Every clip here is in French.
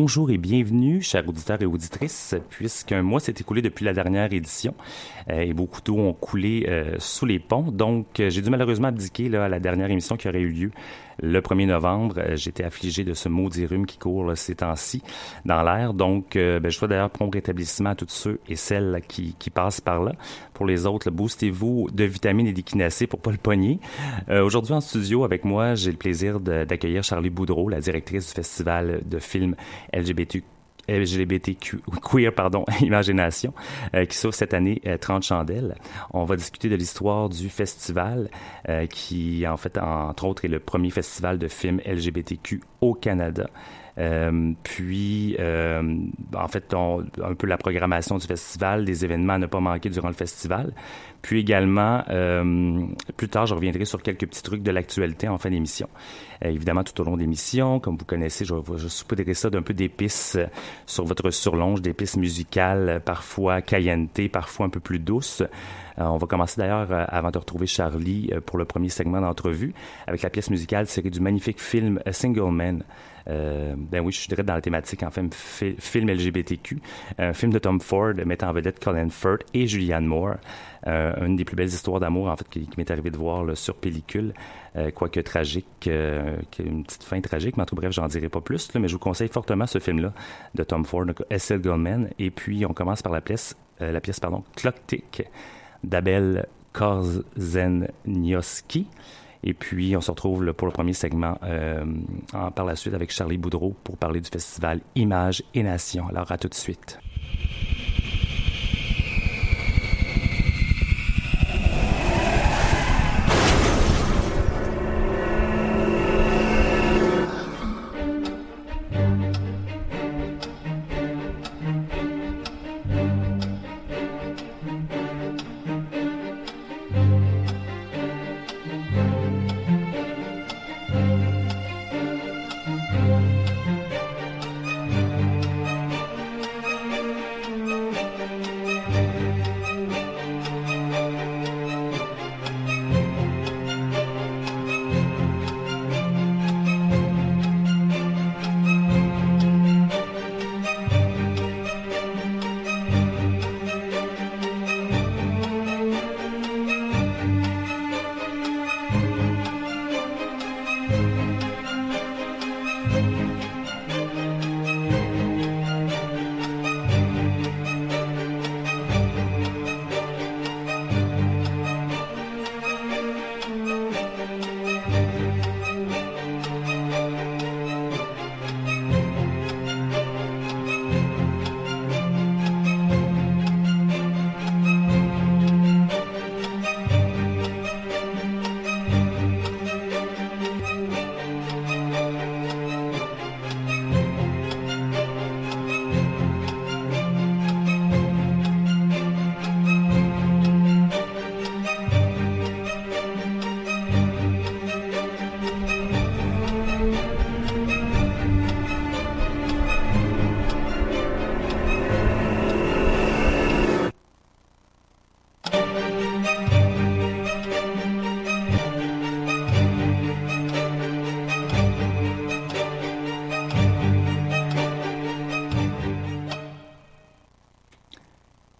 Bonjour et bienvenue, chers auditeurs et auditrices, puisqu'un mois s'est écoulé depuis la dernière édition euh, et beaucoup d'eau ont coulé euh, sous les ponts. Donc, euh, j'ai dû malheureusement abdiquer à la dernière émission qui aurait eu lieu le 1er novembre. J'étais affligé de ce maudit rhume qui court ces temps-ci dans l'air. Donc, ben, je souhaite d'ailleurs prompt rétablissement à tous ceux et celles qui, qui passent par là. Pour les autres, boostez-vous de vitamines et d'équinacées pour pas le pogner. Aujourd'hui, en studio avec moi, j'ai le plaisir d'accueillir Charlie Boudreau, la directrice du Festival de films LGBTQ LGBTQ queer pardon imagination euh, qui s'ouvre cette année 30 euh, chandelles. On va discuter de l'histoire du festival euh, qui en fait entre autres est le premier festival de films LGBTQ au Canada. Euh, puis, euh, en fait, un peu la programmation du festival, des événements à ne pas manquer durant le festival. Puis également, euh, plus tard, je reviendrai sur quelques petits trucs de l'actualité en fin d'émission. évidemment, tout au long de l'émission, comme vous connaissez, je, je saupoudrer ça d'un peu d'épices sur votre surlonge, d'épices musicales, parfois cayenté, parfois un peu plus douces. on va commencer d'ailleurs, avant de retrouver Charlie, pour le premier segment d'entrevue, avec la pièce musicale tirée du magnifique film A Single Man euh, ben oui, je suis direct dans la thématique en fait, film LGBTQ. Un film de Tom Ford mettant en vedette Colin Firth et Julianne Moore. Euh, une des plus belles histoires d'amour en fait qui, m'est arrivé de voir sur pellicule, euh, quoique tragique, euh, une petite fin tragique, mais en tout bref, j'en dirai pas plus. mais je vous conseille fortement ce film-là de Tom Ford, S.L. Goldman. Et puis on commence par la pièce, la pièce pardon, Clock Tick d'Abel Korzenioski. Et puis, on se retrouve pour le premier segment euh, par la suite avec Charlie Boudreau pour parler du festival Images et Nations. Alors, à tout de suite.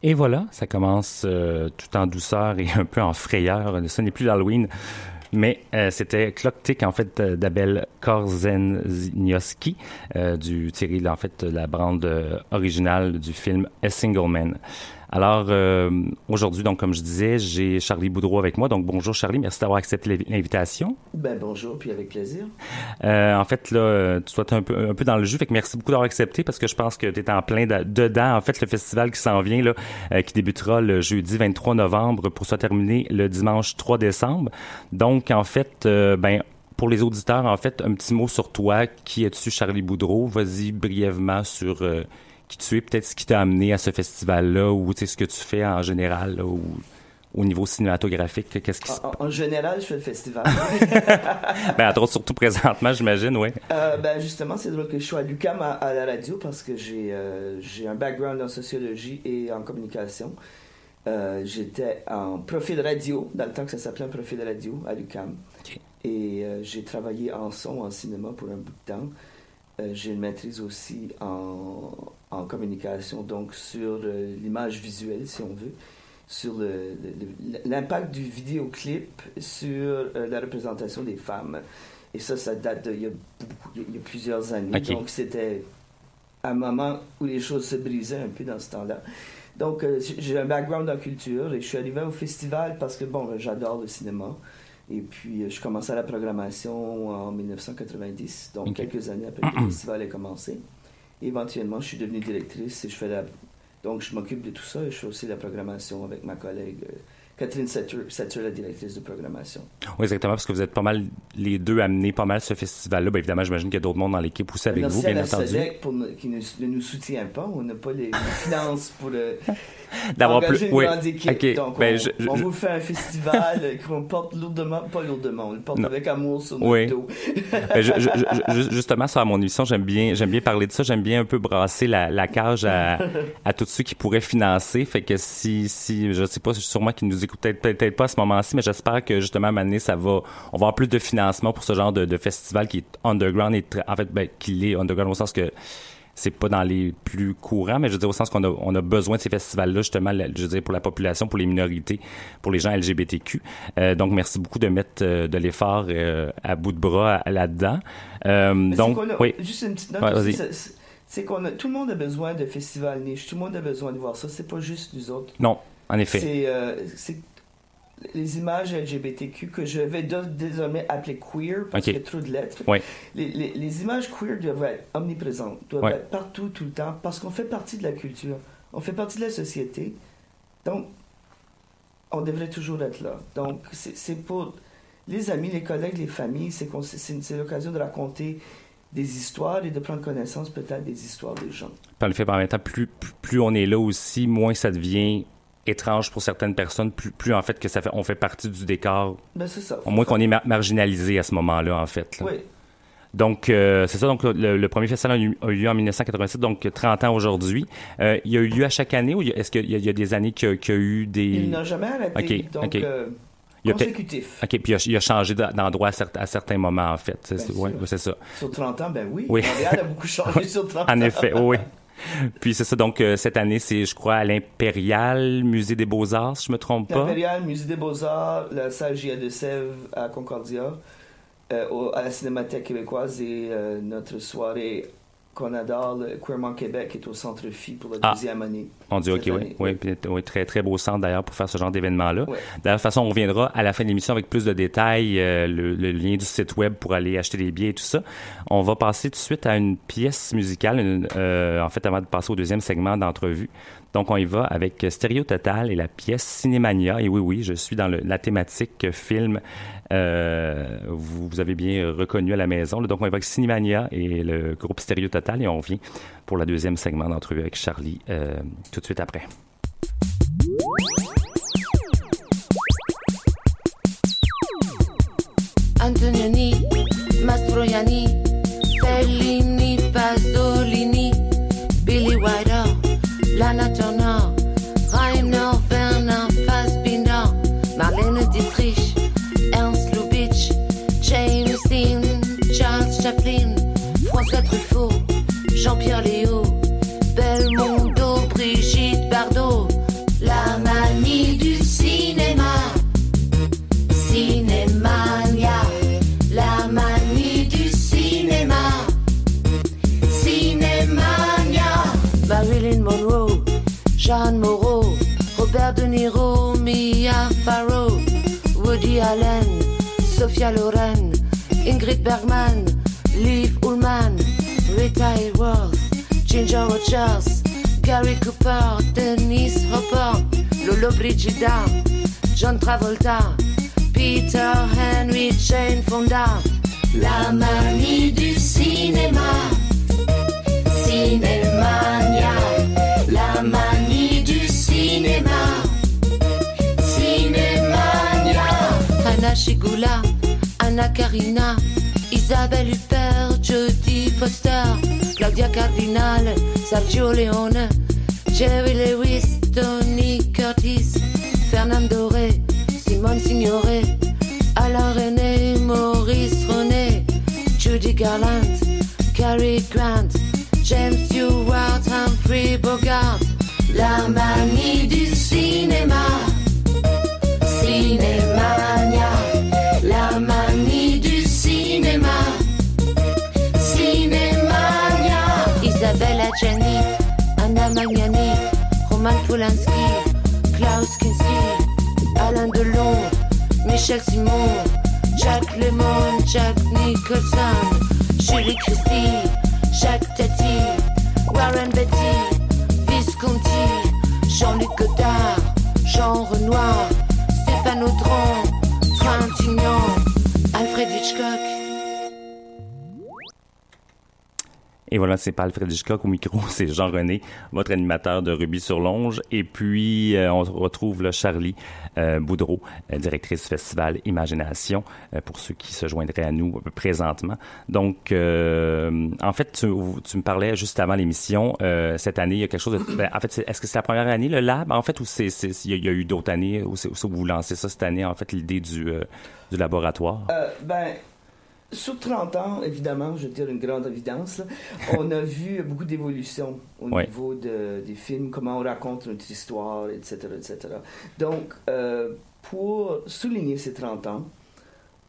Et voilà, ça commence euh, tout en douceur et un peu en frayeur. Ce n'est plus l'Halloween, mais euh, c'était Clock Tick, en fait, d'Abel Korzenioski, euh, du tiré, en fait, la bande originale du film A Single Man. Alors, euh, aujourd'hui, donc, comme je disais, j'ai Charlie Boudreau avec moi. Donc, bonjour Charlie, merci d'avoir accepté l'invitation. Ben, bonjour, puis avec plaisir. Euh, en fait, là, tu sois un peu, un peu dans le jus, fait que merci beaucoup d'avoir accepté parce que je pense que tu es en plein dedans. En fait, le festival qui s'en vient, là, euh, qui débutera le jeudi 23 novembre pour se terminer le dimanche 3 décembre. Donc, en fait, euh, ben, pour les auditeurs, en fait, un petit mot sur toi. Qui es-tu, Charlie Boudreau? Vas-y brièvement sur qui tu es, peut-être ce qui t'a amené à ce festival-là, ou ce que tu fais en général, ou au niveau cinématographique, qu'est-ce qui en, en, général, je fais le festival. ben, entre surtout présentement, j'imagine, oui. Euh, ben, justement, c'est drôle que je sois à l'UQAM à, la radio parce que j'ai euh, j'ai un background en sociologie et en communication. Euh, J'étais en profil radio, dans le temps que ça s'appelait un profil radio à l'UQAM. Et euh, j'ai travaillé en son, en cinéma pour un bout de temps. J'ai une maîtrise aussi en, en communication, donc sur euh, l'image visuelle, si on veut, sur l'impact du vidéoclip sur euh, la représentation des femmes. Et ça, ça date d'il y, a il y a plusieurs années. Donc, c'était un moment où les choses se brisaient un peu dans ce temps-là. Donc, j'ai un background en culture et je suis arrivé au festival parce que, bon, j'adore le cinéma. Et puis, euh, je commençais la programmation en 1990, donc quelques années après que le festival ait commencé. Éventuellement, je suis devenue directrice et je fais la... Donc, je m'occupe de tout ça. Et je fais aussi la programmation avec ma collègue euh, Catherine Setzer, la directrice de programmation. Oui, exactement, parce que vous êtes pas mal, les deux, amenés pas mal ce festival-là. Bien, évidemment, j'imagine qu'il y a d'autres mondes dans l'équipe aussi avec vous, bien à la entendu. pour qui ne, nous soutient pas. On n'a pas les, finances pour le, d'avoir plus une oui. grande équipe. Donc, ben, on, je, je, on, vous fait un festival qu'on porte lourdement, pas lourdement, on le porte non. avec amour sur notre oui. dos. ben, je, justement, sur mon émission, j'aime bien, j'aime bien parler de ça. J'aime bien un peu brasser la, la cage à, à tous ceux qui pourraient financer. Fait que si, si, je sais pas, sûrement qu'ils nous peut-être, peut-être pas à ce moment-ci, mais j'espère que justement, à un moment donné, ça va, on va avoir plus de financement pour ce genre de, de festival qui est underground et en fait, ben, qu'il est underground au sens que c'est pas dans les plus courants, mais je veux dire au sens qu'on a, on a besoin de ces festivals-là justement, je veux dire pour la population, pour les minorités, pour les gens LGBTQ. Euh, donc merci beaucoup de mettre euh, de l'effort euh, à bout de bras là-dedans. Donc a, oui. Juste une petite note. Ouais, c'est qu'on a, tout le monde a besoin de festivals niche, tout le monde a besoin de voir ça. C'est pas juste nous autres. Non, en effet. C'est les images LGBTQ que je vais désormais appeler queer parce okay. qu'il y a trop de lettres. Oui. Les, les, les, images queer doivent être omniprésentes, doivent être partout, tout le temps, parce qu'on fait partie de la culture, on fait partie de la société. Donc, on devrait toujours être là. Donc, c'est pour les amis, les collègues, les familles, c'est l'occasion de raconter des histoires et de prendre connaissance peut-être des histoires des gens. Par le fait, en même temps, plus, plus on est là aussi, moins ça devient étrange pour certaines personnes, plus, plus en fait que ça fait, on fait partie du décor. Ben c'est ça. Au moins qu'on est mar marginalisé à ce moment-là, en fait. Là. Oui. Donc, euh, c'est ça. Donc, le, le, premier festival a eu, a eu lieu en 1987, donc 30 ans aujourd'hui. Euh, il y a eu lieu à chaque année ou est-ce qu'il y, y, a des années qu'il y, qu y, a eu des... Il n'a jamais arrêté. Okay, donc, okay. Euh, il consécutif. OK, puis il a, il a changé d'endroit à, certains, à certains moments, en fait. C'est ouais, ça. Sur 30 ans, ben oui. oui. Montréal a beaucoup changé sur 30 ans. en effet, oui. Puis c'est ça, donc euh, cette année, c'est, je crois, à l'Impérial Musée des Beaux-Arts, si je me trompe pas. L'Impérial Musée des Beaux-Arts, la salle J.A. de Sèvres à Concordia, euh, à la Cinémathèque québécoise et euh, notre soirée qu'on adore, le Queermont Québec, est au Centre Phi pour la ah. deuxième année. On dit, OK, oui. Oui, oui, très, très beau centre d'ailleurs pour faire ce genre d'événement-là. De toute façon, on reviendra à la fin de l'émission avec plus de détails, euh, le, le, lien du site web pour aller acheter des billets et tout ça. On va passer tout de suite à une pièce musicale, une, euh, en fait, avant de passer au deuxième segment d'entrevue. Donc, on y va avec Stéréo Total et la pièce Cinémania. Et oui, oui, je suis dans le, la thématique film. Euh, vous, vous, avez bien reconnu à la maison. Donc, on avec Cinémania et le groupe Stéréo Total. Et on revient pour le deuxième segment d'entrevue avec Charlie euh, tout de suite après. Antonioni, Mastroianni, Fellini, Pasolini, Billy Wilder, Lana Jean-Pierre Léo, Belmondo, Brigitte Bardot, la manie du cinéma, cinémania, la manie du cinéma, cinémania, Marilyn Monroe, Jeanne Moreau, Robert De Niro, Mia Farrow, Woody Allen, Sophia Loren, Ingrid Bergman, Ginger Rogers, Gary Cooper, Denise Hopper, Lolo Brigida, John Travolta, Peter Henry, Jane Fonda. La manie du cinéma, Cinémania, la manie du cinéma, Cinémania. Anna Shigula, Anna Karina, Isabelle Huppert, Jodie Foster, Claudia Cardinal, Sergio Leone, Jerry Lewis, Tony Curtis, Fernando Rey, Simone Signoret, Alain René, Maurice René, Judy Garland, Cary Grant, James Stewart, Humphrey Bogart, la manie du cinéma, Cinémania, Anna Magnani, Roman Polanski, Klaus Kinski, Alain Delon, Michel Simon, Jack Lemon, Jack Nicholson, Julie Christie, Jacques Tati, Warren Betty, Visconti, Jean-Luc Godard, Jean Renoir, Stéphane Audran, Trintignant, Alfred Hitchcock. Et voilà, c'est pas Alfred Hitchcock au micro, c'est Jean-René, votre animateur de Ruby sur Longe. Et puis, euh, on retrouve là, Charlie euh, Boudreau, euh, directrice du festival Imagination, euh, pour ceux qui se joindraient à nous euh, présentement. Donc, euh, en fait, tu, tu me parlais juste avant l'émission, euh, cette année, il y a quelque chose de... ben, en fait, est-ce que c'est la première année, le lab, en fait, ou c'est, il y a- il y a eu d'autres années, ou c'est, ou vous lancez ça cette année, en fait, l'idée du, euh, du laboratoire? Euh, ben, sur 30 ans, évidemment, je vais dire une grande évidence, là, on a vu beaucoup d'évolution au niveau de- des films, comment on raconte notre histoire, etc. etc. Donc, euh, pour souligner ces 30 ans,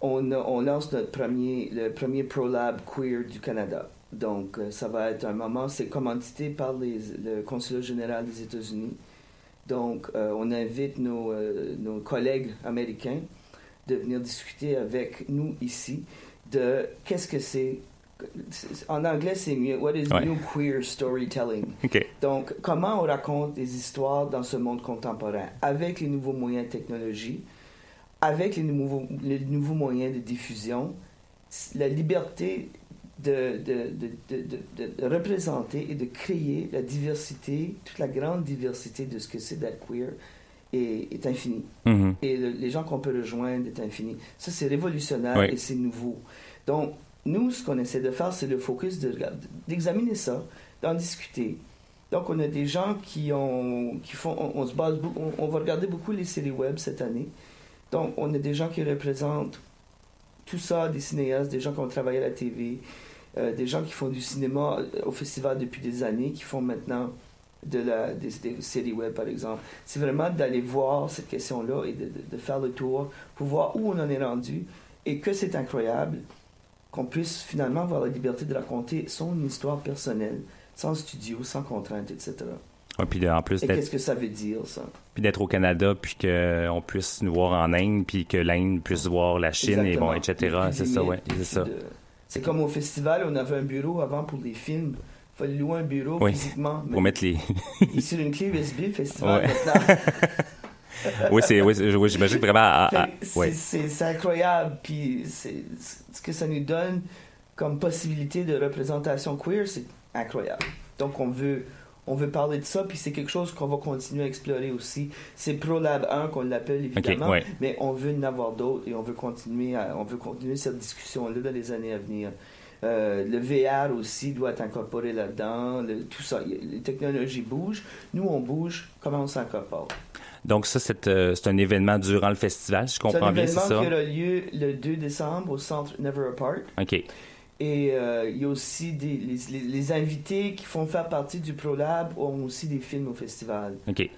on, lance notre premier, le premier ProLab Queer du Canada. Donc, euh, ça va être un moment, c'est commandité par les- le Consulat général des États-Unis. Donc, euh, on invite nos, euh, nos collègues américains de venir discuter avec nous ici de qu'est-ce que c'est. En anglais, c'est mieux. What is Ouais. new queer storytelling? Donc, comment on raconte des histoires dans ce monde contemporain? Avec les nouveaux moyens de technologie, avec les nouveaux, les nouveaux moyens de diffusion, la liberté de, de, de- de représenter et de créer la diversité, toute la grande diversité de ce que c'est d'être queer est, est infinie. Mhm. Et le- les gens qu'on peut rejoindre est infini. Ça, c'est révolutionnaire Oui. et c'est nouveau. Donc, nous, ce qu'on essaie de faire, c'est le focus de d'examiner ça, d'en discuter. Donc, on a des gens qui ont, qui font, on, on se base, on va regarder beaucoup les séries web cette année. Donc, on a des gens qui représentent tout ça, des cinéastes, des gens qui ont travaillé à la TV, euh, des gens qui font du cinéma euh, au festival depuis des années, qui font maintenant de la, des, des séries web, par exemple. C'est vraiment d'aller voir cette question-là et de, de- de faire le tour pour voir où on en est rendu et que c'est incroyable qu'on puisse finalement avoir la liberté de raconter son histoire personnelle, sans studio, sans contrainte, etc. Ouais, puis de- en plus Et qu'est-ce que ça veut dire, ça? puis d'être au Canada, puis qu'on puisse nous voir en Inde, puis que l'Inde puisse voir la Chine, et bon, etc. C'est ça, ouais, c'est ça. C'est comme au festival, on avait un bureau avant pour les films. Il fallait louer un bureau Oui. physiquement. Pour mettre les... Sur une clé USB, festival Ouais. oui, c'est, oui, j'imagine vraiment... à- à- c'est- ouais. c'est c'est incroyable. Puis c'est- ce que ça nous donne comme possibilité de représentation queer, c'est incroyable. Donc on veut, on veut parler de ça, puis c'est quelque chose qu'on va continuer à explorer aussi. C'est ProLab 1 qu'on l'appelle évidemment, ouais. mais on veut en avoir d'autres et on veut continuer, à- on veut continuer cette discussion-là dans les années à venir. Euh, le VR aussi doit être incorporé là-dedans, tout ça. Les technologies bougent, nous on bouge, comment on s'incorpore? Donc ça, c'est, euh, c'est un événement durant le festival, si je C'est un comprends bien, c'est événement ça? qui aura lieu le 2 décembre au centre Never Apart. OK. Et euh, il y a aussi des, les, les- les invités qui font faire partie du ProLab ont aussi des films au festival. OK.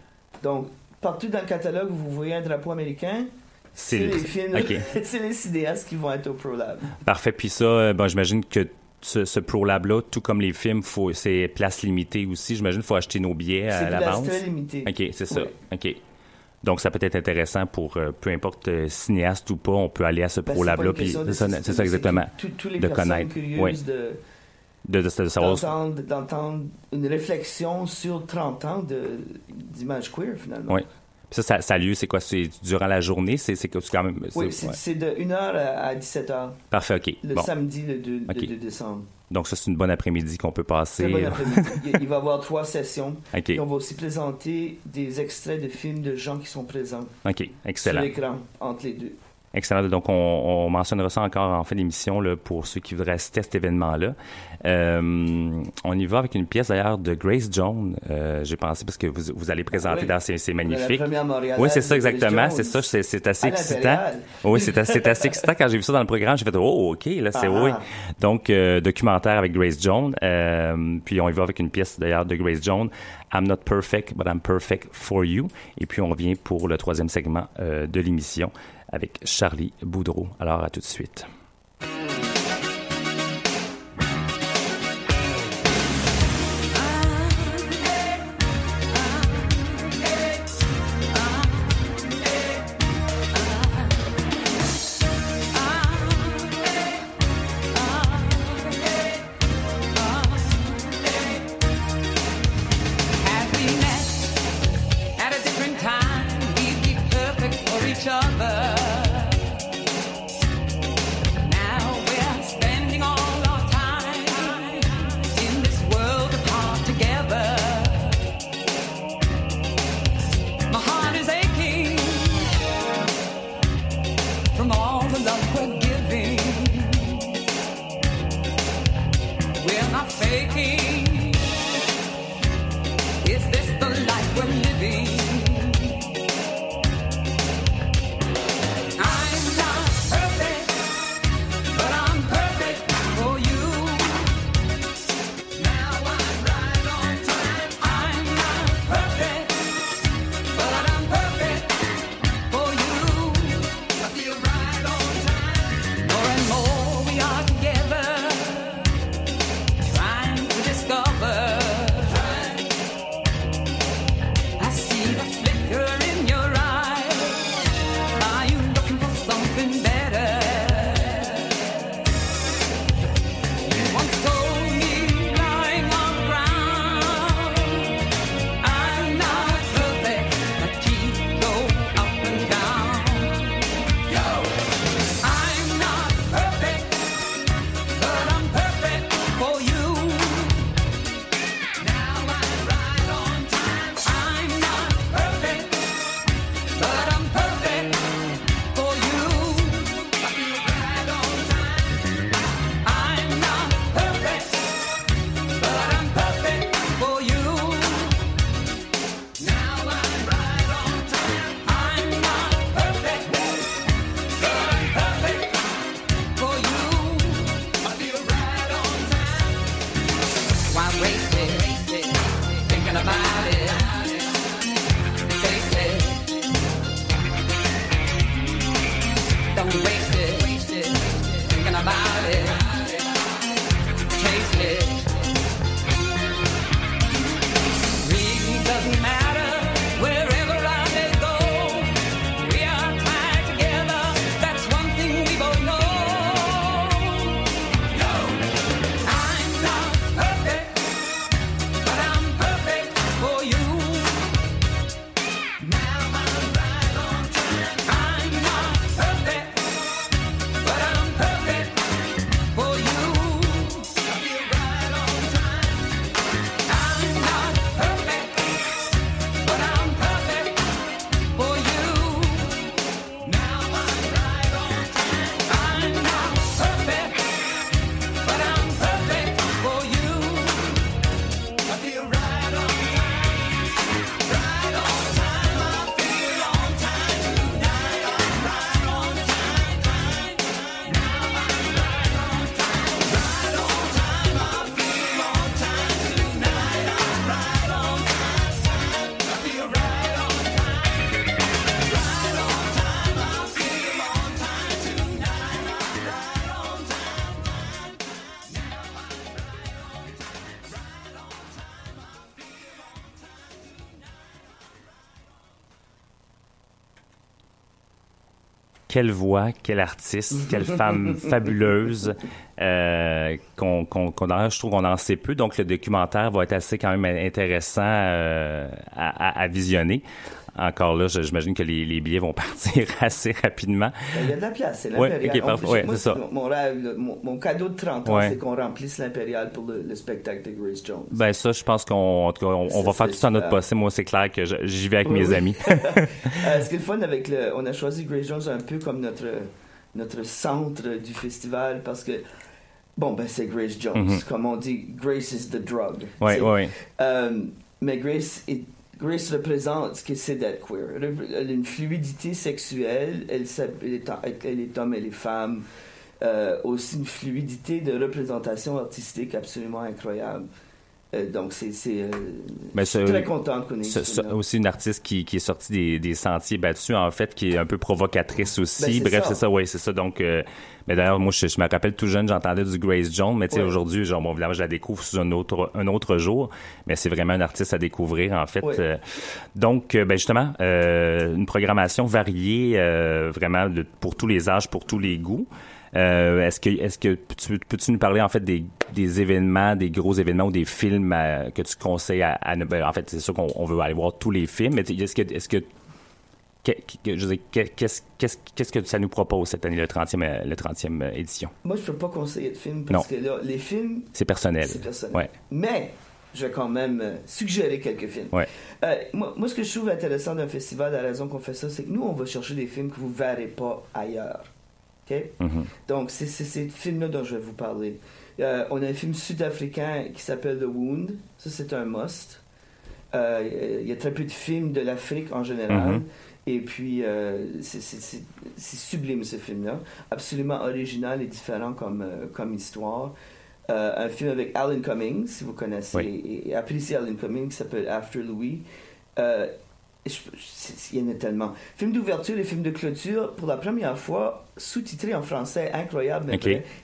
Donc, partout dans le catalogue, vous voyez un drapeau américain. C'est C'est le- les films, c'est les cinéastes qui vont être au ProLab. Parfait. Puis ça, euh, bon, j'imagine que ce, ce Pro Lab-là, tout comme les films, faut, c'est place limitée aussi. J'imagine qu'il faut acheter nos billets à C'est l'avance. très limitée. OK, c'est ça. Oui. OK. Donc, ça peut être intéressant pour euh, peu importe euh, cinéaste ou pas, on peut aller à ce Ben, Pro c'est Lab-là. de c'est ça, c'est exactement. tous les de personnes connaître. Oui. de, De, de, de savoir. d'entendre, d'entendre une réflexion sur 30 ans de, d'image queer, finalement. Oui. Puis ça, ça, ça a lieu, c'est quoi? C'est durant la journée? C'est, quand même. Oui, c'est- ouais. de 1h à 17h, Parfait, OK. le Bon. samedi le 2, Ok. le 2 décembre. Donc, ça, c'est une bonne après-midi qu'on peut passer. Très après-midi. il, va y avoir trois sessions. OK. Et on va aussi présenter des extraits de films de gens qui sont présents OK. sur Excellent. l'écran entre les deux. Excellent. Donc, on, on mentionnera ça encore en fin d'émission là, pour ceux qui voudraient assister à cet événement-là. Euh, on y va avec une pièce d'ailleurs de Grace Jones. Euh, J'ai pensé parce que vous, vous allez présenter Oui. dans C'est magnifique. Oui, c'est ça exactement. C'est ça. C'est assez excitant. Oui, c'est assez, assez excitant. Quand j'ai vu ça dans le programme, j'ai fait oh ok là c'est Ah. oui. Donc euh, documentaire avec Grace Jones. Euh, puis on y va avec une pièce d'ailleurs de Grace Jones. I'm not perfect, but I'm perfect for you. Et puis on revient pour le troisième segment euh, de l'émission avec Charlie Boudreau. Alors à tout de suite. Quelle voix, quelle artiste, quelle femme fabuleuse. Euh, qu'on, qu'on, qu'on en- je trouve qu'on en sait peu. Donc, le documentaire va être assez quand même intéressant euh, à, à- à visionner. Encore là, j'imagine que les, les billets vont partir assez rapidement. Ben, Il y a de la place, c'est l'impérial. Ouais. Mon, cadeau de 30 ans, Ouais. c'est qu'on remplisse l'impérial pour le, le spectacle de Grace Jones. Ben ça, je pense qu'on on, on va faire tout en notre possible. Moi, c'est clair que j'y vais avec Oui, mes oui. amis. Euh, ce qui est le fun avec le. On a choisi Grace Jones un peu comme notre, notre centre du festival parce que. Bon, ben c'est Grace Jones. Mhm. Comme on dit, Grace is the drug. Ouais, ouais. Euh, mais Grace, est- Grace représente ce que c'est d'être queer. Elle a une fluidité sexuelle, elle, elle est, est homme, elle est femme. Euh, aussi une fluidité de représentation artistique absolument incroyable. Euh, donc, c'est. euh, très content qu'on ait ce- eu ce- celui-là. aussi une artiste qui, qui est sortie des, des sentiers battus, en fait, qui est un peu provocatrice aussi. Ben, c'est Bref, c'est ça, oui, c'est ça. Donc, euh, mais d'ailleurs, moi, je, je me rappelle tout jeune, j'entendais du Grace Jones, mais tu sais, Ouais. aujourd'hui, genre, bon, évidemment, je la découvre sous un autre, un autre jour, mais c'est vraiment un artiste à découvrir, en fait. Ouais. Euh, donc, ben, justement, une programmation variée, vraiment, de- pour tous les âges, pour tous les goûts. Euh, est-ce que, est-ce que tu, peux-tu nous parler en fait des, des événements, des gros événements ou des films euh, que tu conseilles à, à ne- ben, en fait, c'est sûr qu'on on veut aller voir tous les films, mais est-ce que, est-ce que, qu'est-ce, que ça nous propose cette année, le 30e, euh, le 30e édition? Moi, je peux pas conseiller de film parce Non. que là, les films, C'est personnel. c'est personnel. Ouais. Mais, je vais quand même euh, suggérer quelques films. Ouais. Euh, moi, moi, ce que je trouve intéressant d'un festival, la raison qu'on fait ça, c'est que nous, on va chercher des films que vous ne verrez pas ailleurs. OK? Mhm. Donc, c'est c'est ces films-là dont je vais vous parler. Euh, on a un film sud-africain qui s'appelle The Wound. Ça, c'est un must. Euh, Il y a très peu de films de l'Afrique en général. Mhm. Et puis, euh, c'est- sublime ce film-là. Absolument original et différent comme, comme histoire. Un film avec Alan Cummings, si vous connaissez Oui. et, et appréciez Alan Cummings, qui s'appelle After Louis. Il y en a tellement. Film d'ouverture et film de clôture, pour la première fois, sous-titré en français, incroyable, mais.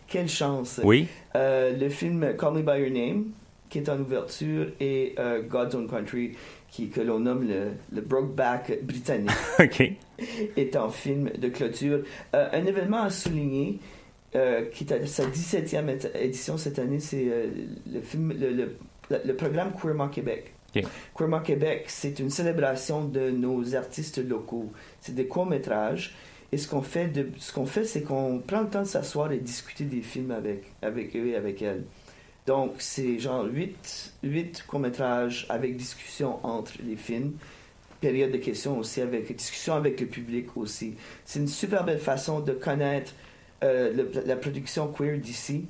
Quelle chance. Oui. Euh, le film Call Me By Your Name, qui est en ouverture, et euh, God's Own Country, qui, que l'on nomme le, le Brokeback britannique, est en film de clôture. Euh, un événement à souligner, qui est à sa 17e édi- édition cette année, c'est le, film, le, le- le- le programme Queerement Québec. OK. Queerement Québec, c'est une célébration de nos artistes locaux. C'est des courts-métrages. Et ce qu'on fait, ce qu'on fait, c'est qu'on prend le temps de s'asseoir et discuter des films avec, avec eux et avec elles. Donc, c'est genre 8, huit courts-métrages avec discussion entre les films. Période de questions aussi, avec discussion avec le public aussi. C'est une super belle façon de connaître euh, la production queer d'ici.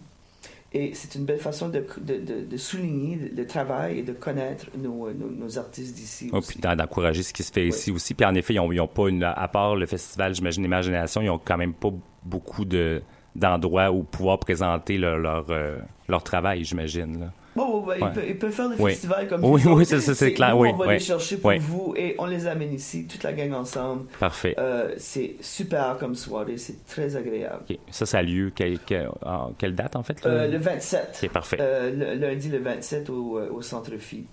Et c'est une belle façon de, de, de- de souligner le, travail et de connaître nos, nos, nos artistes d'ici Oh, aussi. puis d'en- d'encourager ce qui se fait ici aussi. Puis en effet, ils ont, ils ont pas une, à part le festival, j'imagine, Imagination, ils ont quand même pas beaucoup de d'endroits où pouvoir présenter leur leur, euh, leur travail, j'imagine. Bon, ouais, Ouais. faire des Oui. festivals comme Oui, nous oui, autres. c'est ça, c'est clair, nous, oui, On va oui. les chercher pour Oui. vous et on les amène ici, toute la gang ensemble. Parfait. Euh, c'est super comme soirée, c'est très agréable. Ça, ça a lieu quelle, quelle, en quelle date, en fait? là? Euh, le 27. OK, parfait. Euh, le- lundi le 27 au, euh, au Centre Phi.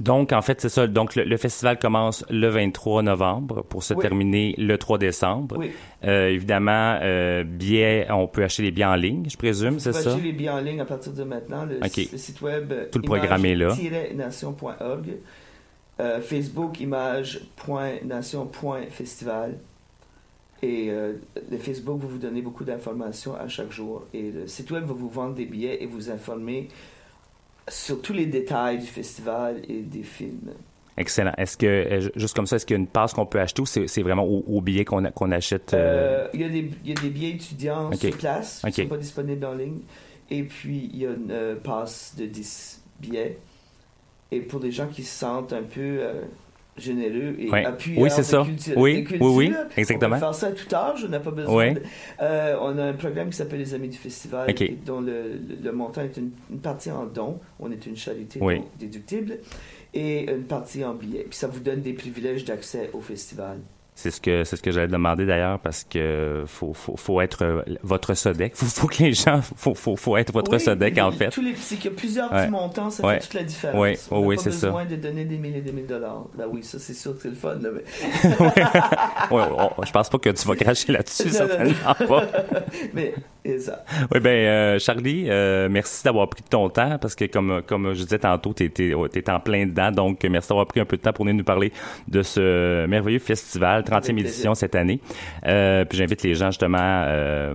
Donc, en fait, c'est ça. Donc, le, le festival commence le 23 novembre pour se Oui. terminer le 3 décembre. Oui. Euh, évidemment, euh, billets, on peut acheter les billets en ligne, je présume, c'est Vous pouvez ça? acheter les billets en ligne à partir de maintenant. Le, le site web Tout le programme est là. image-nation.org. Euh, Facebook image.nation.festival. Et le Facebook va vous donner beaucoup d'informations à chaque jour. Et le site web va vous vendre des billets et vous informer sur tous les détails du festival et des films. Excellent. Est-ce que, euh, juste comme ça, est-ce qu'il y a une passe qu'on peut acheter ou c'est c'est vraiment au, au billet qu'on achète? euh, Euh, Il y, a des- il y a des billets étudiants sur place qui ne sont pas disponibles en ligne. Et puis, il y a une euh, passe de 10 billets. Et pour les gens qui se sentent un peu généreux et Ouais. appuyeurs Oui, c'est ça. culture- Oui, oui, oui, on exactement. peut faire ça à tout âge, on n'a pas besoin. Oui. de- Euh, on a un programme qui s'appelle Les Amis du Festival, Ok. et dont le, le- le montant est une, une partie en don. On est une charité Oui. donc déductible. Et une partie en billets. Puis ça vous donne des privilèges d'accès au festival. C'est ce que c'est ce que j'allais demander d'ailleurs parce que faut faut, faut être euh, votre Sodec. Faut, faut que les gens faut faut, faut être votre Oui, Sodec en fait. Tous les, c'est qu'il y a plusieurs Ouais. petits montants, ça Ouais. fait toute la différence. Ouais. Oh oui, pas c'est ça. besoin de donner des milliers et des milliers de dollars. Ben oui, ça c'est sûr que c'est le fun. Là, mais... ouais, je pense pas que tu vas cracher là-dessus Non, non, non. certainement pas. mais c'est ça. Oui, ben euh, Charlie, euh, merci d'avoir pris ton temps parce que comme comme je disais tantôt, tu étais en plein dedans, donc merci d'avoir pris un peu de temps pour venir nous parler de ce merveilleux festival, 30e Avec édition cette année. Euh, puis j'invite les gens justement, euh,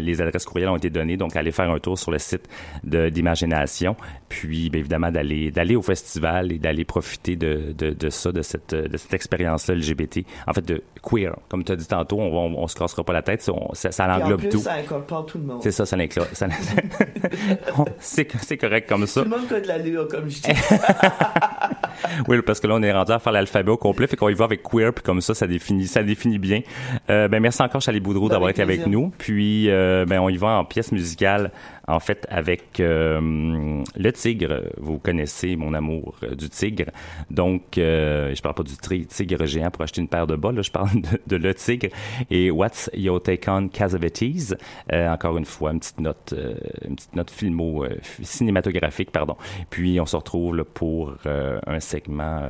les adresses courriels ont été données, donc à aller faire un tour sur le site de d'Imagination, puis bien évidemment d'aller d'aller au festival et d'aller profiter de, de, de ça, de cette de cette expérience-là LGBT, en fait de queer, comme tu as dit tantôt, on, on, on se cassera pas la tête, ça, on- ça, ça Puis en englobe plus, tout. ça incorpore tout le monde. C'est ça, ça l'inclut. c'est correct comme ça. Tout le monde a de l'allure, comme je dis. Oui, parce que là, on est rendu à faire l'alphabet au complet, fait qu'on y va avec queer, puis comme ça, ça définit, ça définit bien. Euh, ben, merci encore, Charlie Boudreau, d'avoir été avec nous. Puis, euh, ben, on y va en pièce musicale, en fait, avec euh, Le Tigre. Vous connaissez mon amour euh, du tigre. Donc, euh, je parle pas du tigre géant pour acheter une paire de bas, là, je parle de, Le Tigre. Et What's Your Take on Casavetes? Euh, encore une fois, une petite note, euh, une petite note filmo, euh, cinématographique, pardon. Puis, on se retrouve là, pour un segment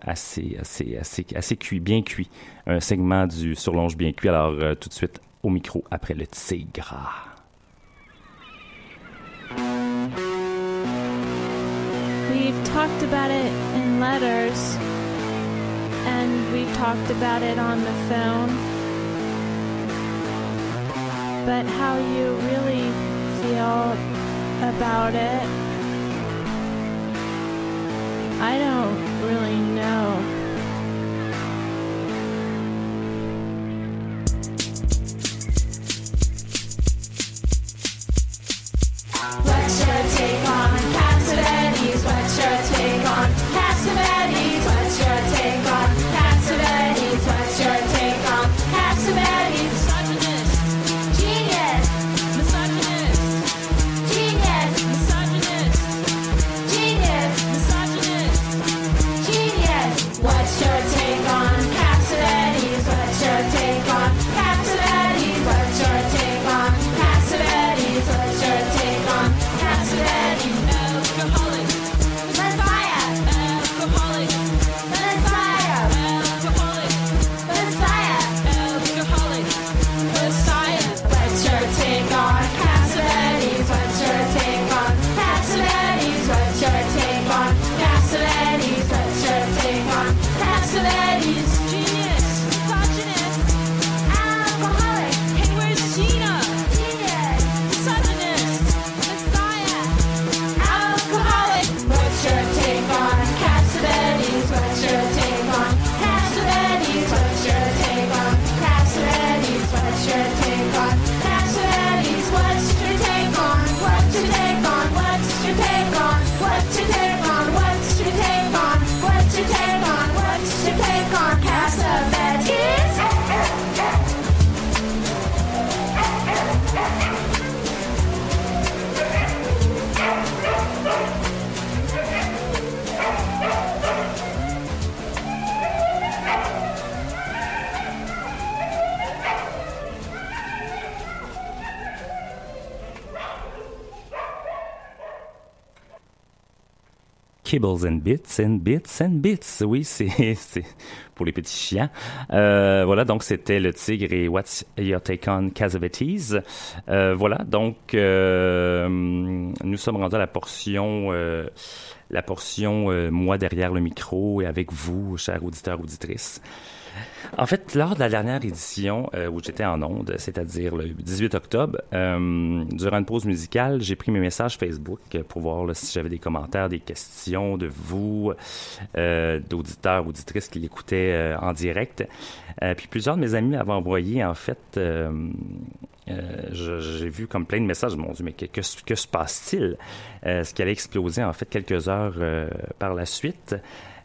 assez, assez, assez, assez cuit, bien cuit. Un segment du surlonge bien cuit. Alors, tout de suite, au micro, après le tigre. We've talked about it in letters, and we've talked about it on the phone. But how you really feel about it, I don't really know. What's your take on Cassavetes? What's your take on Cassavetes? What's your take on Kibbles and Bits and Bits and Bits. Oui, c'est pour les petits chiens. Euh, voilà, donc c'était le tigre et What's Your Take on Casavetes. Euh, voilà, donc euh, nous sommes rendus à la portion, euh, la portion euh, moi derrière le micro et avec vous, chers auditeurs auditrices. En fait, lors de la dernière édition euh, où j'étais en onde, c'est-à-dire le 18 octobre, euh, durant une pause musicale, j'ai pris mes messages Facebook pour voir si j'avais des commentaires, des questions de vous, euh, d'auditeurs, auditrices qui l'écoutaient euh, en direct. Puis plusieurs de mes amis m'avaient envoyé, en fait, j'ai vu comme plein de messages, mon Dieu, mais que, que, se- que se passe-t-il? Ce qui allait exploser, en fait, quelques heures par la suite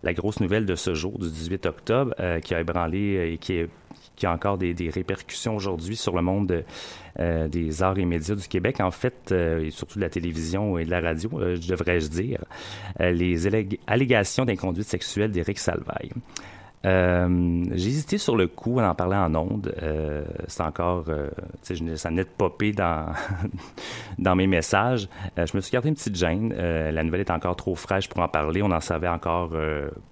la grosse nouvelle de ce jour, du 18 octobre, euh, qui a ébranlé euh, et qui, a encore des, répercussions aujourd'hui sur le monde euh, des arts et médias du Québec, en fait, et surtout de la télévision et de la radio, je devrais-je dire, les allég- allégations d'inconduite sexuelle d'Éric Salvaille. Euh, j'ai hésité sur le coup à en parler en ondes. Euh, c'est encore, euh, ça venait de popper dans, dans mes messages. Euh, je me suis gardé une petite gêne. Euh, la nouvelle est encore trop fraîche pour en parler. On n'en savait encore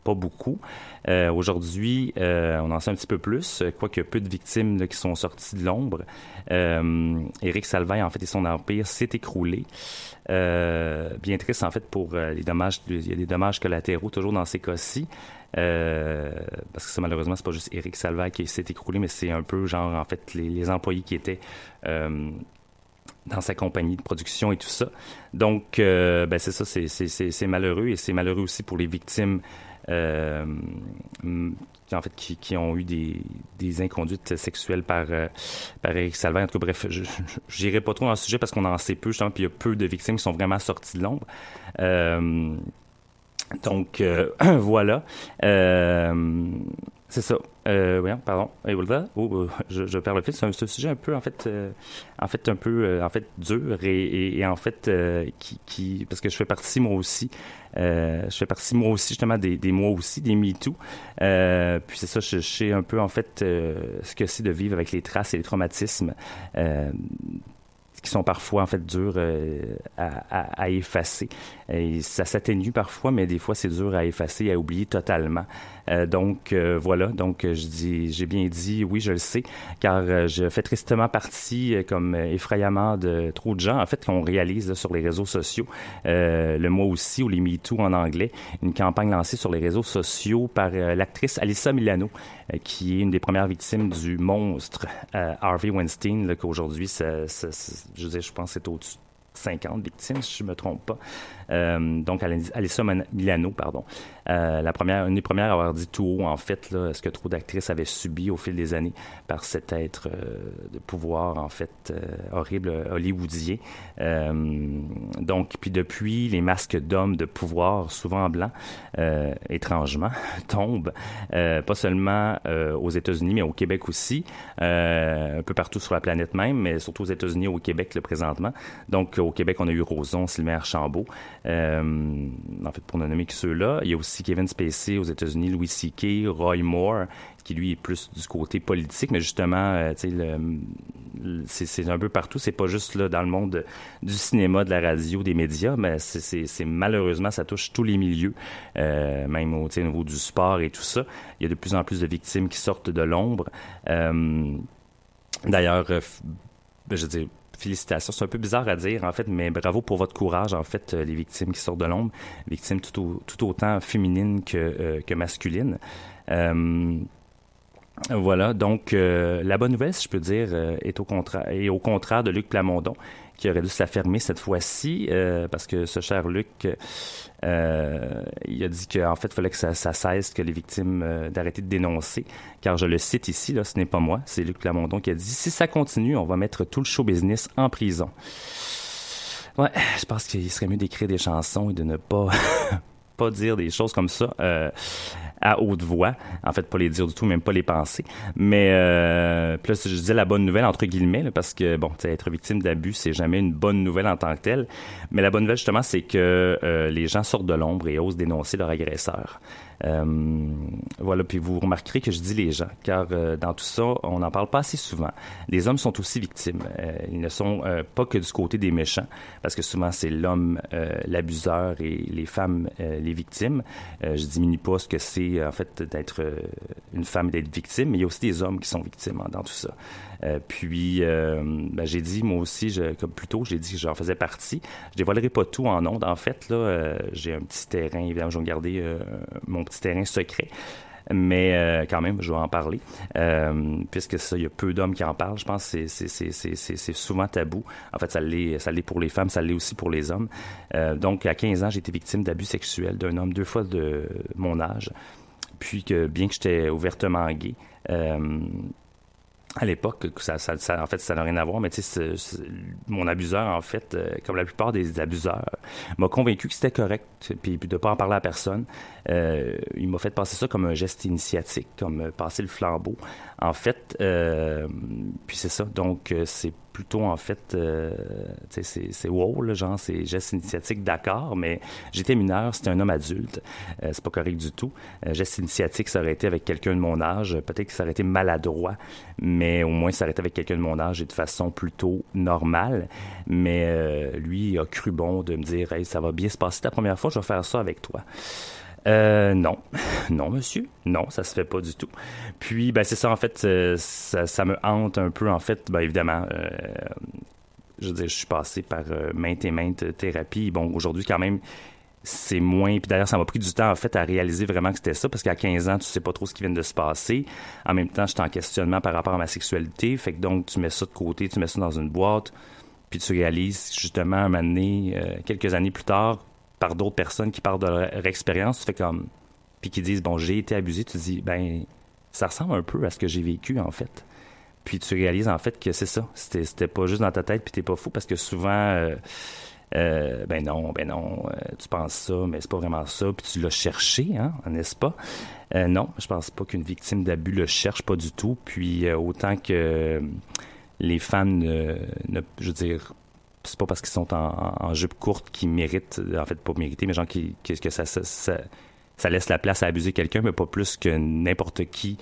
pas beaucoup. Aujourd'hui, on en sait un petit peu plus, quoique peu de victimes là, qui sont sorties de l'ombre. Éric Salvaille, en fait, et son empire s'est écroulé. Bien triste, en fait, pour les dommages. Il y a des dommages collatéraux toujours dans ces cas-ci. Euh, parce que ça, malheureusement, c'est pas juste Éric Salvaille qui s'est écroulé, mais c'est un peu genre, en fait, les, employés qui étaient euh, dans sa compagnie de production et tout ça. Donc, euh, ben, c'est ça, c'est- malheureux et c'est malheureux aussi pour les victimes euh, en fait, qui, qui ont eu des, des inconduites sexuelles par, euh, par Eric Salvaire. En tout cas, bref, je n'irai pas trop dans le sujet parce qu'on en sait peu, justement, puis il y a peu de victimes qui sont vraiment sorties de l'ombre. Donc, euh, voilà. Euh, c'est ça. Euh, voyons, pardon. Oh, je, perds le fil. C'est un, sujet un peu, en fait, en fait, un peu, en fait, dur et, en fait, qui, parce que je fais partie moi aussi. Je fais partie moi aussi justement des, mois aussi des MeToo. Puis c'est ça, je, je sais un peu en fait ce que c'est de vivre avec les traces et les traumatismes. Qui sont parfois en fait durs euh, à, effacer. Ça s'atténue parfois, mais des fois c'est dur à effacer, à oublier totalement. Euh, donc euh, voilà, donc je dis, j'ai bien dit oui, je le sais, car je fais tristement partie, comme effrayamment de trop de gens, en fait, qu'on réalise sur les réseaux sociaux, le mois aussi, ou les MeToo en anglais, une campagne lancée sur les réseaux sociaux par l'actrice Alyssa Milano, qui est une des premières victimes du monstre euh, Harvey Weinstein, qu'aujourd'hui, je je pense que c'est au-dessus de 50 victimes, si je ne me trompe pas. Euh, donc, Man- Milano, pardon. Euh, la première, une des premières à avoir dit tout haut, en fait, là, ce que trop d'actrices avaient subi au fil des années par cet être euh, de pouvoir, en fait, horrible hollywoodien. Donc, puis depuis, les masques d'hommes de pouvoir, souvent en blanc, euh, étrangement, tombent, pas seulement aux États-Unis, mais au Québec aussi, euh, un peu partout sur la planète même, mais surtout aux États-Unis au Québec le présentement. Donc, au Québec, on a eu Roson, Sylvain Archambault, euh, en fait, pour ne nommer que ceux-là. Il y a aussi Kevin Spacey aux États-Unis, Louis C.K., Roy Moore, qui lui est plus du côté politique, mais justement, euh, c'est un peu partout. C'est pas juste là dans le monde du cinéma, de la radio, des médias, mais c'est- malheureusement ça touche tous les milieux, euh, même au, au niveau du sport et tout ça. Il y a de plus en plus de victimes qui sortent de l'ombre. Euh, D'ailleurs, ben, je veux dire, félicitations. C'est un peu bizarre à dire, en fait, mais bravo pour votre courage, en fait, euh, les victimes qui sortent de l'ombre, victimes tout, au- tout autant féminines que, euh, masculines. Euh, voilà, donc la bonne nouvelle, si je peux dire, est au contraire de Luc Plamondon, qui aurait dû se la fermer cette fois-ci, euh, parce que ce cher Luc, euh, il a dit qu'en fait, il fallait que ça, ça cesse, que les victimes euh, d'arrêter de dénoncer, car je le cite ici, là, ce n'est pas moi, c'est Luc Plamondon qui a dit si ça continue, on va mettre tout le show business en prison. Ouais, je pense qu'il serait mieux d'écrire des chansons et de ne pas pas dire des choses comme ça euh, à haute voix. En fait, pas les dire du tout, même pas les penser. Mais euh, je disais la bonne nouvelle entre guillemets, parce que bon, être victime d'abus, c'est jamais une bonne nouvelle en tant que telle. Mais la bonne nouvelle justement, c'est que euh, les gens sortent de l'ombre et osent dénoncer leur agresseur. Euh, voilà, puis vous remarquerez que je dis les gens, car euh, dans tout ça, on n'en parle pas assez souvent. Les hommes sont aussi victimes. Euh, ils ne sont pas que du côté des méchants, parce que souvent c'est l'homme l'abuseur et les femmes les victimes. Je diminue pas ce que c'est en fait d'être une femme d'être victime, mais il y a aussi des hommes qui sont victimes hein, dans tout ça. Euh, puis, euh, ben, j'ai dit, moi aussi, comme plus tôt, j'ai dit que j'en faisais partie. Je dévoilerai pas tout en ondes. En fait, là, euh, j'ai un petit terrain, évidemment, je vais garder mon petit terrain secret. Mais quand même, je vais en parler. Puisque ça, il y a peu d'hommes qui en parlent. Je pense que c'est- souvent tabou. En fait, ça l'est pour les femmes, ça l'est aussi pour les hommes. Donc, à 15 ans, j'ai été victime d'abus sexuels d'un homme deux fois de mon âge. Puis que, bien que j'étais ouvertement gay, à l'époque, que ça, ça, ça- en fait, ça n'a rien à voir, mais tu sais, mon abuseur, en fait, euh, comme la plupart des abuseurs, m'a convaincu que c'était correct, puis, de pas en parler à personne. Euh, il m'a fait passer ça comme un geste initiatique, comme euh, passer le flambeau. En fait, euh, puis c'est ça. Donc, euh, c'est plutôt, en fait, euh, c'est- wow, là, genre, c'est geste initiatique, d'accord, mais j'étais mineur, c'était un homme adulte. Euh, c'est pas correct du tout. Euh, geste initiatique, ça aurait été avec quelqu'un de mon âge. Peut-être que ça aurait été maladroit, mais au moins, ça aurait été avec quelqu'un de mon âge et de façon plutôt normale. Mais euh, lui, a cru bon de me dire, hey, ça va bien se passer ta première fois, je vais faire ça avec toi. Euh, non, non, monsieur, non, ça se fait pas du tout. Puis, ben, c'est ça, en fait, euh, ça, me hante un peu, en fait, ben, évidemment. euh, je veux dire, je suis passé par euh, maintes et maintes thérapies. Bon, aujourd'hui, quand même, c'est moins. Puis d'ailleurs, ça m'a pris du temps, en fait, à réaliser vraiment que c'était ça, parce qu'à 15 ans, tu sais pas trop ce qui vient de se passer. En même temps, j'étais en questionnement par rapport à ma sexualité. Fait que donc, tu mets ça de côté, tu mets ça dans une boîte, puis tu réalises, justement, un moment euh, quelques années plus tard, par d'autres personnes qui parlent de leur expérience, tu fais comme. Puis qui disent, bon, j'ai été abusé, tu dis, ben, ça ressemble un peu à ce que j'ai vécu, en fait. Puis tu réalises en fait que c'est ça. C'était, pas juste dans ta tête, puis t'es pas fou parce que souvent, euh, euh, ben non, ben non, euh, tu penses ça, mais c'est pas vraiment ça. Puis tu l'as cherché, hein, n'est-ce pas? Non, je pense pas qu'une victime d'abus le cherche pas du tout. Puis autant que les femmes ne, ne- je veux dire, c'est pas parce qu'ils sont en, jupe courte qu'ils méritent, en fait pas mériter, mais genre qui, que, ça, ça, ça laisse la place à abuser quelqu'un, mais pas plus que n'importe qui.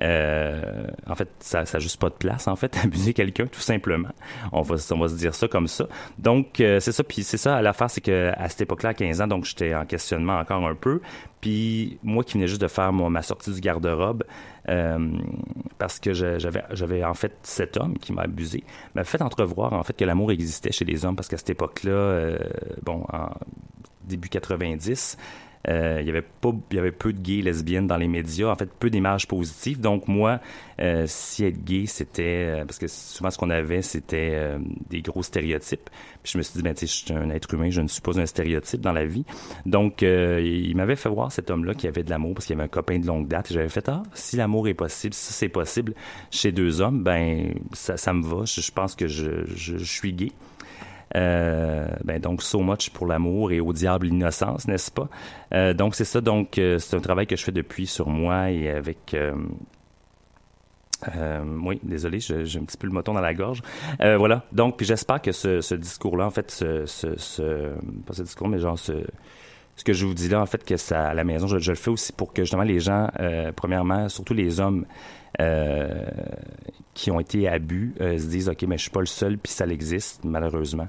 Euh, en fait, ça n'a juste pas de place, en fait, abuser quelqu'un, tout simplement. On va, on va se dire ça comme ça. Donc, euh, c'est ça. Puis c'est ça, l'affaire, c'est que à cette époque-là, à 15 ans, donc j'étais en questionnement encore un peu. Puis moi qui venais juste de faire ma sortie du garde-robe, euh, parce que j'avais en fait cet homme qui m'a abusé, m'a fait entrevoir en fait que l'amour existait chez les hommes, parce qu'à cette époque-là, euh, bon, en début 90, euh, il y avait pas, il y avait peu de gays lesbiennes dans les médias, en fait peu d'images positives. Donc moi, euh, si être gay, c'était euh, parce que souvent ce qu'on avait, c'était euh, des gros stéréotypes. Puis je me suis dit, ben tu sais, je suis un être humain, je ne suis pas un stéréotype dans la vie. Donc euh, il m'avait fait voir cet homme-là qui avait de l'amour parce qu'il avait un copain de longue date. Et j'avais fait ah, si l'amour est possible, si c'est possible chez deux hommes, ben ça, ça me va. Je, pense que je, je suis gay. Euh, ben donc so much pour l'amour et au diable l'innocence, n'est-ce pas? Euh, Donc c'est ça. Donc euh, c'est un travail que je fais depuis sur moi et avec. euh, oui, désolé, j'ai un petit peu le moton dans la gorge. Euh, voilà. Donc, puis j'espère que ce, ce discours-là, en fait, ce, ce, ce- pas ce discours, mais genre ce, ce que je vous dis là, en fait, que ça, à la maison, je, je le fais aussi pour que justement les gens, euh, premièrement, surtout les hommes qui ont été abus, euh, se disent, ok, mais je suis pas le seul, puis ça existe malheureusement.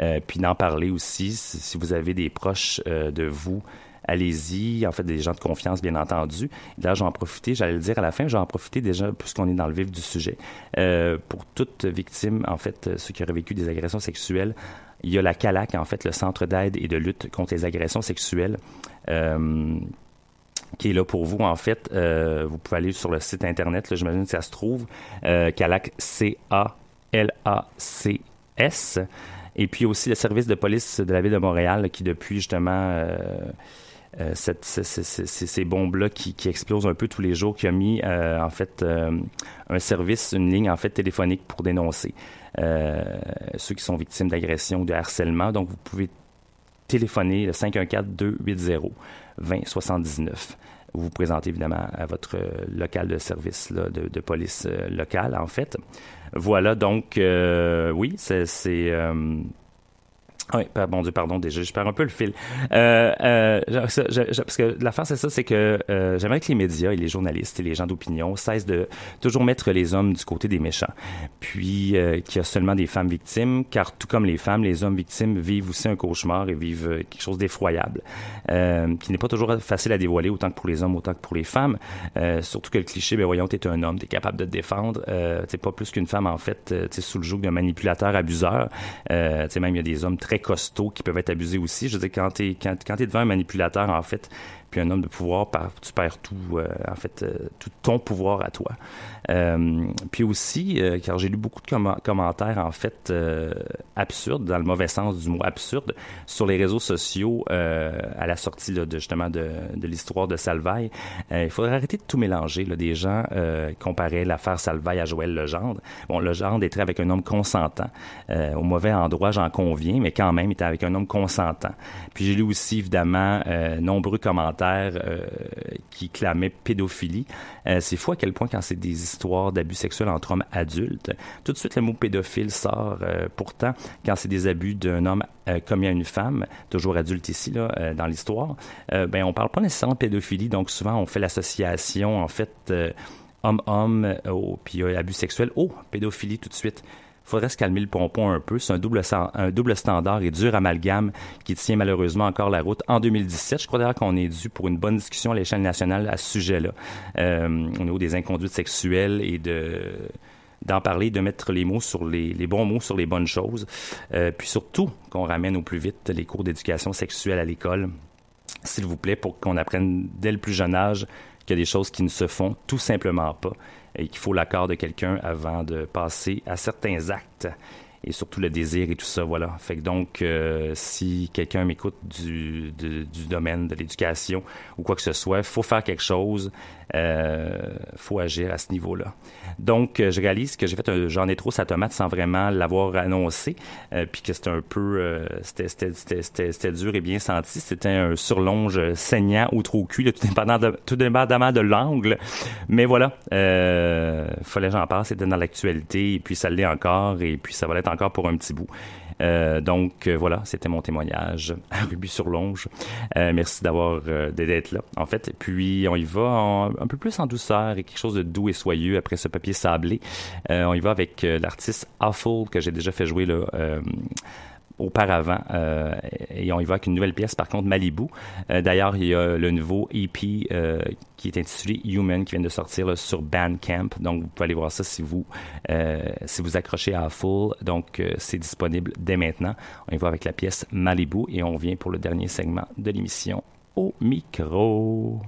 Euh, puis d'en parler aussi, si, vous avez des proches euh, de vous, allez-y, en fait, des gens de confiance, bien entendu. Là, j'en profiter, j'allais le dire à la fin, j'en profiter déjà, puisqu'on est dans le vif du sujet, euh, pour toute victime, en fait, euh, ceux qui auraient vécu des agressions sexuelles, il y a la CALAC, en fait, le Centre d'aide et de lutte contre les agressions sexuelles. Euh, qui est là pour vous, en fait. Euh, vous pouvez aller sur le site Internet, j'imagine que ça se trouve. Euh, CALAC, C-A-L-A-C-S. Et puis aussi le service de police de la ville de Montréal, qui depuis justement euh, ces- bombes-là qui, qui explosent un peu tous les jours, qui a mis en fait un service, une ligne en fait téléphonique pour dénoncer ceux qui sont victimes d'agression ou de harcèlement. Donc vous pouvez téléphoner le 514-280-2079. Vous vous présentez évidemment à votre euh, local de service de, de police euh, locale, en fait. Voilà, donc, euh, oui, c'est... euh, oui, bon Dieu, pardon, déjà, je perds un peu le fil. Euh, euh, je- je- parce que l'affaire, c'est ça, c'est que euh, j'aimerais que les médias et les journalistes et les gens d'opinion cessent de toujours mettre les hommes du côté des méchants. Puis euh, qu'il y a seulement des femmes victimes, car tout comme les femmes, les hommes victimes vivent aussi un cauchemar et vivent euh, quelque chose d'effroyable, euh, qui n'est pas toujours facile à dévoiler, autant que pour les hommes, autant que pour les femmes. Surtout que le cliché, ben voyons, t'es un homme, t'es capable de te défendre. T'es pas plus qu'une femme, en fait, t'es sous le joug d'un manipulateur abuseur. Tu sais, même il y a des hommes très costauds qui peuvent être abusés aussi. Je veux dire, quand t'es quand, quand t'es devant un manipulateur, en fait, puis un homme de pouvoir, tu perds tout, euh, en fait, euh, tout ton pouvoir à toi. Euh, puis aussi, car j'ai lu beaucoup de commen- commentaires, en fait, absurdes, dans le mauvais sens du mot absurde, sur les réseaux sociaux à la sortie de, justement de, l'histoire de Salvaille. Il faudrait arrêter de tout mélanger. Des gens comparaient l'affaire Salvaille à Joël Legendre. Bon, Legendre était avec un homme consentant. Au mauvais endroit, j'en conviens, mais quand même, il était avec un homme consentant. Puis j'ai lu aussi, évidemment, nombreux commentaires euh, qui clamaient pédophilie. Euh, c'est fou à quel point, quand c'est des histoires d'abus sexuels entre hommes adultes, tout de suite le mot pédophile sort. Euh, pourtant, quand c'est des abus d'un homme commis à une femme, toujours adulte ici, là, dans l'histoire, ben, on parle pas nécessairement de pédophilie. Donc, souvent, on fait l'association, en fait, homme-homme, au- puis abus sexuel. Oh, pédophilie tout de suite faudrait se calmer le pompon un peu. C'est un double, standard et dur amalgame qui tient malheureusement encore la route. En 2017, je crois d'ailleurs qu'on est dû pour une bonne discussion à l'échelle nationale à ce sujet-là, euh, au niveau des inconduites sexuelles et de d'en parler, de mettre les mots sur les, les bons mots sur les bonnes choses, euh, puis surtout qu'on ramène au plus vite les cours d'éducation sexuelle à l'école, s'il vous plaît, pour qu'on apprenne dès le plus jeune âge qu'il y a des choses qui ne se font tout simplement pas et qu'il faut l'accord de quelqu'un avant de passer à certains actes et surtout le désir et tout ça, voilà. Fait que donc, euh, si quelqu'un m'écoute du, de- du domaine de l'éducation ou quoi que ce soit, faut faire quelque chose, faut agir à ce niveau-là. Donc, euh, je réalise que j'ai fait un j'en ai trop sa tomate sans vraiment l'avoir annoncé, euh, puis que c'était un peu, euh, c'était- dur et bien senti. C'était un surlonge saignant ou trop cuit, tout dépendant de, tout dépendamment de l'angle. Mais voilà, euh, fallait j'en parle, c'était dans l'actualité, et puis ça l'est encore, et puis ça va l'être encore pour un petit bout. Euh, donc euh, voilà, c'était mon témoignage à Ruby sur Longe. Euh, merci d'avoir euh, d'être là. En fait, puis on y va en- un peu plus en douceur et quelque chose de doux et soyeux après ce papier sablé. Euh, on y va avec euh, l'artiste Awful que j'ai déjà fait jouer euh, auparavant et on y va avec une nouvelle pièce par contre Malibu. D'ailleurs il y a le nouveau EP qui est intitulé Human qui vient de sortir sur Bandcamp. Donc vous pouvez aller voir ça si vous si vous accrochez à Full donc c'est disponible dès maintenant. On y va avec la pièce Malibu et on vient pour le dernier segment de l'émission au micro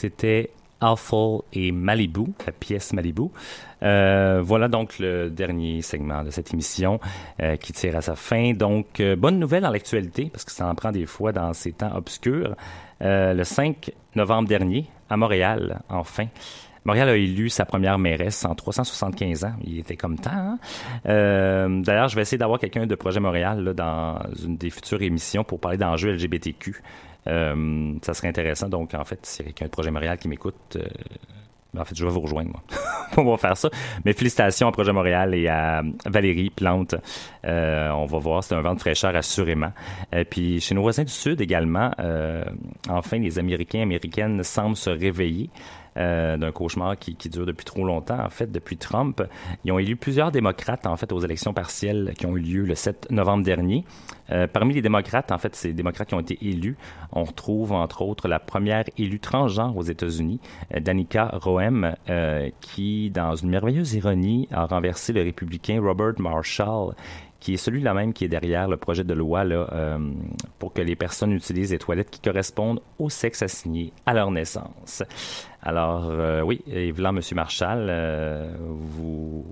C'était Awful et Malibu, la pièce Malibu. Euh, voilà donc le dernier segment de cette émission euh, qui tire à sa fin. Donc, euh, bonne nouvelle dans l'actualité, parce que ça en prend des fois dans ces temps obscurs. Le 5 novembre dernier, à Montréal, enfin, Montréal a élu sa première mairesse en 375 ans. Il était comme temps. hein? D'ailleurs, je vais essayer d'avoir quelqu'un de Projet Montréal dans une des futures émissions pour parler d'enjeux LGBTQ. Euh, ça serait intéressant. Donc, en fait, s'il y a quelqu'un de Projet Montréal qui m'écoute, euh, ben, en fait, je vais vous rejoindre, moi. on va faire ça. Mais félicitations à Projet Montréal et à Valérie Plante. Euh, on va voir, c'est un vent de fraîcheur, assurément. Et puis, chez nos voisins du Sud également, euh, enfin, les Américains et Américaines semblent se réveiller. Euh, d'un cauchemar qui, dure depuis trop longtemps. En fait, depuis Trump, ils ont élu plusieurs démocrates en fait aux élections partielles qui ont eu lieu le 7 novembre dernier. Euh, parmi les démocrates, en fait, ces démocrates qui ont été élus, on retrouve entre autres la première élue transgenre aux États-Unis, euh, Danica Roem, qui, dans une merveilleuse ironie, a renversé le républicain Robert Marshall qui est celui-là même qui est derrière le projet de loi là, euh, pour que les personnes utilisent des toilettes qui correspondent au sexe assigné à leur naissance. Alors, euh, oui, et M. Marshall, euh, vous,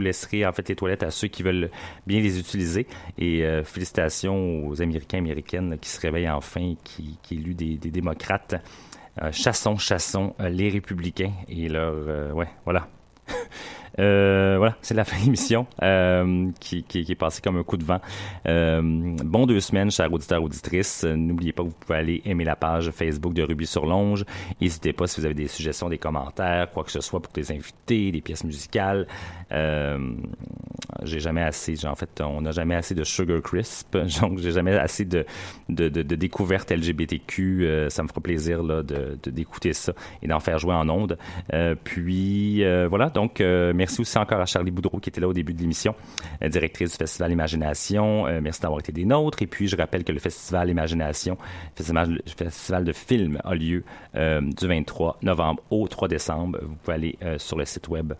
laisserez en fait les toilettes à ceux qui veulent bien les utiliser. Et félicitations aux Américains et Américaines qui se réveillent enfin, et qui, qui des, des démocrates. Chassons, chassons les républicains et leur... ouais, voilà. Euh, voilà, c'est la fin de l'émission euh, qui, qui, qui est passée comme un coup de vent. Euh, bon deux semaines, chers auditeurs auditrices. N'oubliez pas que vous pouvez aller aimer la page Facebook de Ruby sur Longe. N'hésitez pas si vous avez des suggestions, des commentaires, quoi que ce soit pour des invités, des pièces musicales. Euh, j'ai jamais assez, en fait, on n'a jamais assez de Sugar Crisp, donc j'ai jamais assez de, découvertes LGBTQ. Euh, ça me fera plaisir de, d'écouter ça et d'en faire jouer en ondes. Euh, puis voilà, donc merci aussi encore à Charlie Boudreau qui était là au début de l'émission, directrice du Festival Imagination. Merci d'avoir été des nôtres. Et puis je rappelle que le Festival Imagination, festival, festival de films, a lieu du 23 novembre au 3 décembre. Vous pouvez aller sur le site web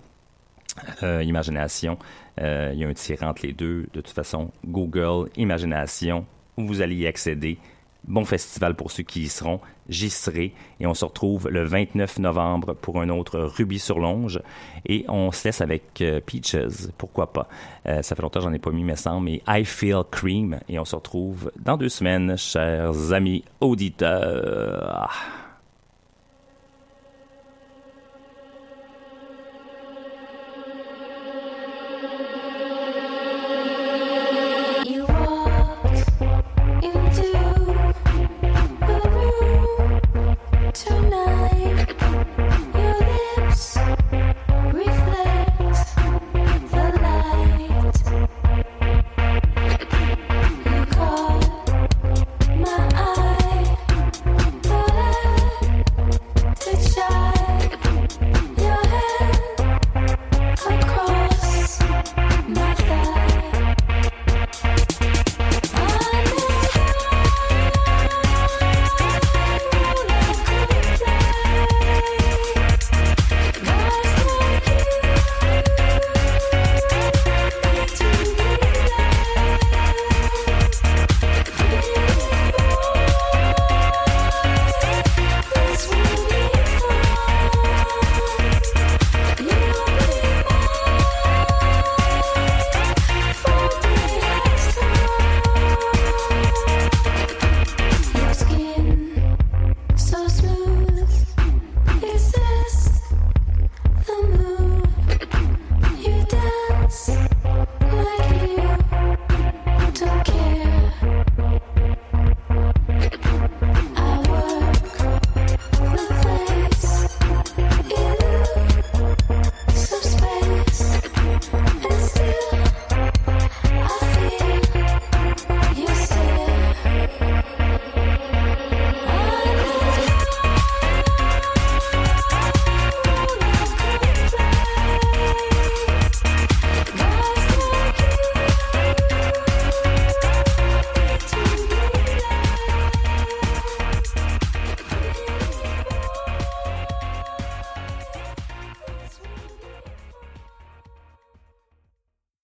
euh, Imagination. Euh, il y a un tirant entre les deux. De toute façon, Google, Imagination, vous allez y accéder. Bon festival pour ceux qui y seront. J'y serai. Et on se retrouve le 29 novembre pour un autre Ruby sur Longe. Et on se laisse avec euh, Peaches. Pourquoi pas? Euh, ça fait longtemps que j'en ai pas mis, mais semble. Mais I Feel Cream. Et on se retrouve dans deux semaines, chers amis auditeurs.